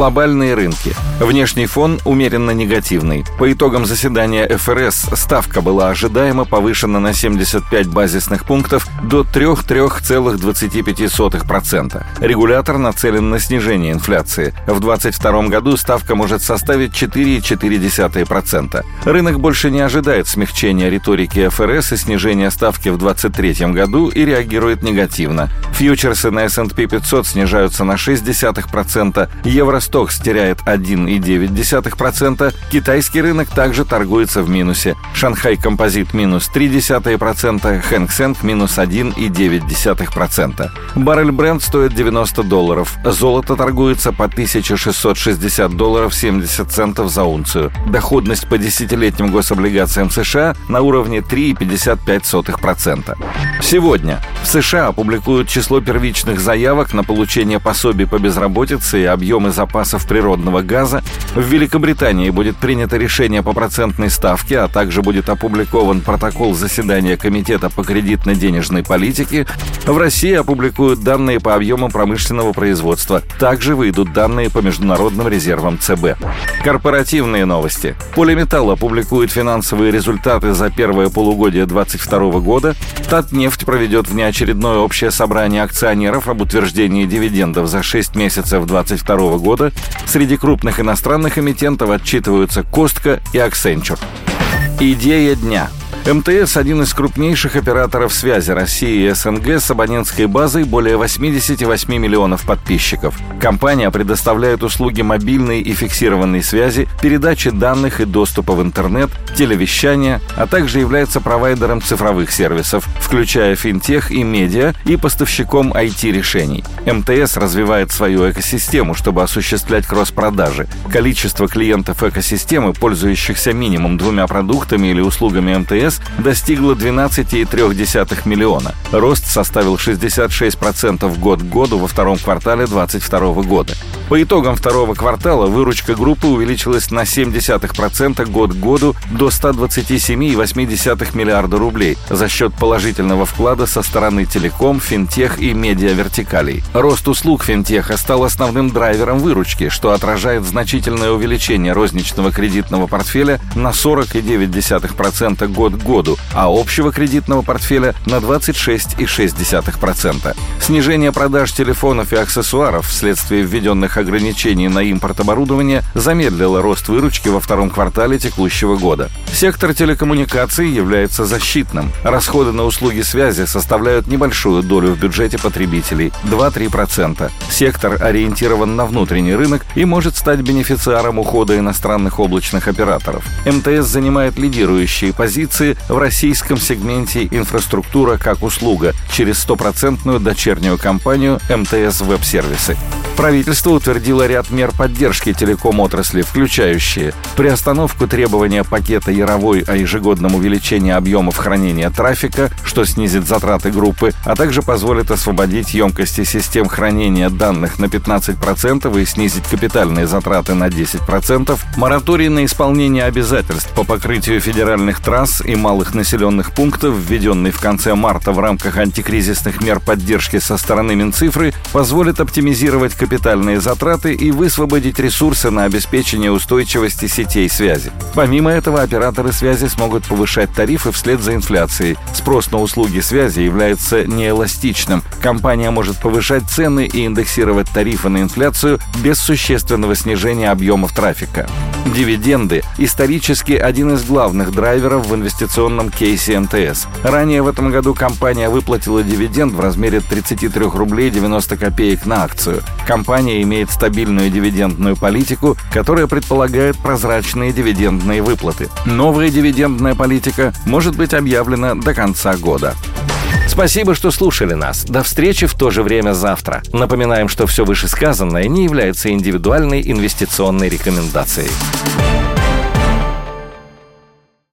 Глобальные рынки. Внешний фон умеренно негативный. По итогам заседания ФРС ставка была ожидаемо повышена на 75 базисных пунктов до 3,25%. Регулятор нацелен на снижение инфляции. В 2022 году ставка может составить 4,4%. Рынок больше не ожидает смягчения риторики ФРС и снижения ставки в 2023 году и реагирует негативно. Фьючерсы на S&P 500 снижаются на 0,6%, евро Евростокс теряет 1,9%, китайский рынок также торгуется в минусе. Шанхай Композит минус 0,3%, Хэнк Сенг минус 1,9%. Баррель бренд стоит 90 долларов. Золото торгуется по 1660 долларов 70 центов за унцию. Доходность по десятилетним гособлигациям США на уровне 3,55%. Сегодня в США опубликуют число первичных заявок на получение пособий по безработице и объемы запасов природного газа, в Великобритании будет принято решение по процентной ставке, а также будет опубликован протокол заседания Комитета по кредитно-денежной политике, в России опубликуют данные по объемам промышленного производства. Также выйдут данные по международным резервам ЦБ. Корпоративные новости. Полиметалл опубликует финансовые результаты за первое полугодие 2022 года. Татнефть проведет внеочередное общее собрание акционеров об утверждении дивидендов за 6 месяцев 2022 года года среди крупных иностранных эмитентов отчитываются Костка и Accenture. Идея дня – МТС – один из крупнейших операторов связи России и СНГ с абонентской базой более 88 миллионов подписчиков. Компания предоставляет услуги мобильной и фиксированной связи, передачи данных и доступа в интернет, телевещания, а также является провайдером цифровых сервисов, включая финтех и медиа и поставщиком IT-решений. МТС развивает свою экосистему, чтобы осуществлять кросс-продажи. Количество клиентов экосистемы, пользующихся минимум двумя продуктами или услугами МТС, ЕС достигла 12,3 миллиона. Рост составил 66% год к году во втором квартале 2022 года. По итогам второго квартала выручка группы увеличилась на 0,7% год к году до 127,8 миллиарда рублей за счет положительного вклада со стороны телеком, финтех и медиавертикалей. Рост услуг финтеха стал основным драйвером выручки, что отражает значительное увеличение розничного кредитного портфеля на 40,9% год к году, а общего кредитного портфеля на 26,6%. Снижение продаж телефонов и аксессуаров вследствие введенных ограничений на импорт оборудования замедлило рост выручки во втором квартале текущего года. Сектор телекоммуникаций является защитным. Расходы на услуги связи составляют небольшую долю в бюджете потребителей – 2-3%. Сектор ориентирован на внутренний рынок и может стать бенефициаром ухода иностранных облачных операторов. МТС занимает лидирующие позиции в российском сегменте инфраструктура как услуга через стопроцентную дочернюю компанию МТС Веб-сервисы. Правительство утвердило ряд мер поддержки телеком-отрасли, включающие приостановку требования пакета Яровой о ежегодном увеличении объемов хранения трафика, что снизит затраты группы, а также позволит освободить емкости систем хранения данных на 15% и снизить капитальные затраты на 10%, мораторий на исполнение обязательств по покрытию федеральных трасс и малых населенных пунктов, введенный в конце марта в рамках антикризисных мер поддержки со стороны Минцифры, позволит оптимизировать капитальные затраты и высвободить ресурсы на обеспечение устойчивости сетей связи. Помимо этого, операторы связи смогут повышать тарифы вслед за инфляцией. Спрос на услуги связи является неэластичным. Компания может повышать цены и индексировать тарифы на инфляцию без существенного снижения объемов трафика. Дивиденды – исторически один из главных драйверов в инвестиционном кейсе МТС. Ранее в этом году компания выплатила дивиденд в размере 33 рублей 90 копеек на акцию. Компания имеет стабильную дивидендную политику, которая предполагает прозрачные дивидендные выплаты. Новая дивидендная политика может быть объявлена до конца года. Спасибо, что слушали нас. До встречи в то же время завтра. Напоминаем, что все вышесказанное не является индивидуальной инвестиционной рекомендацией.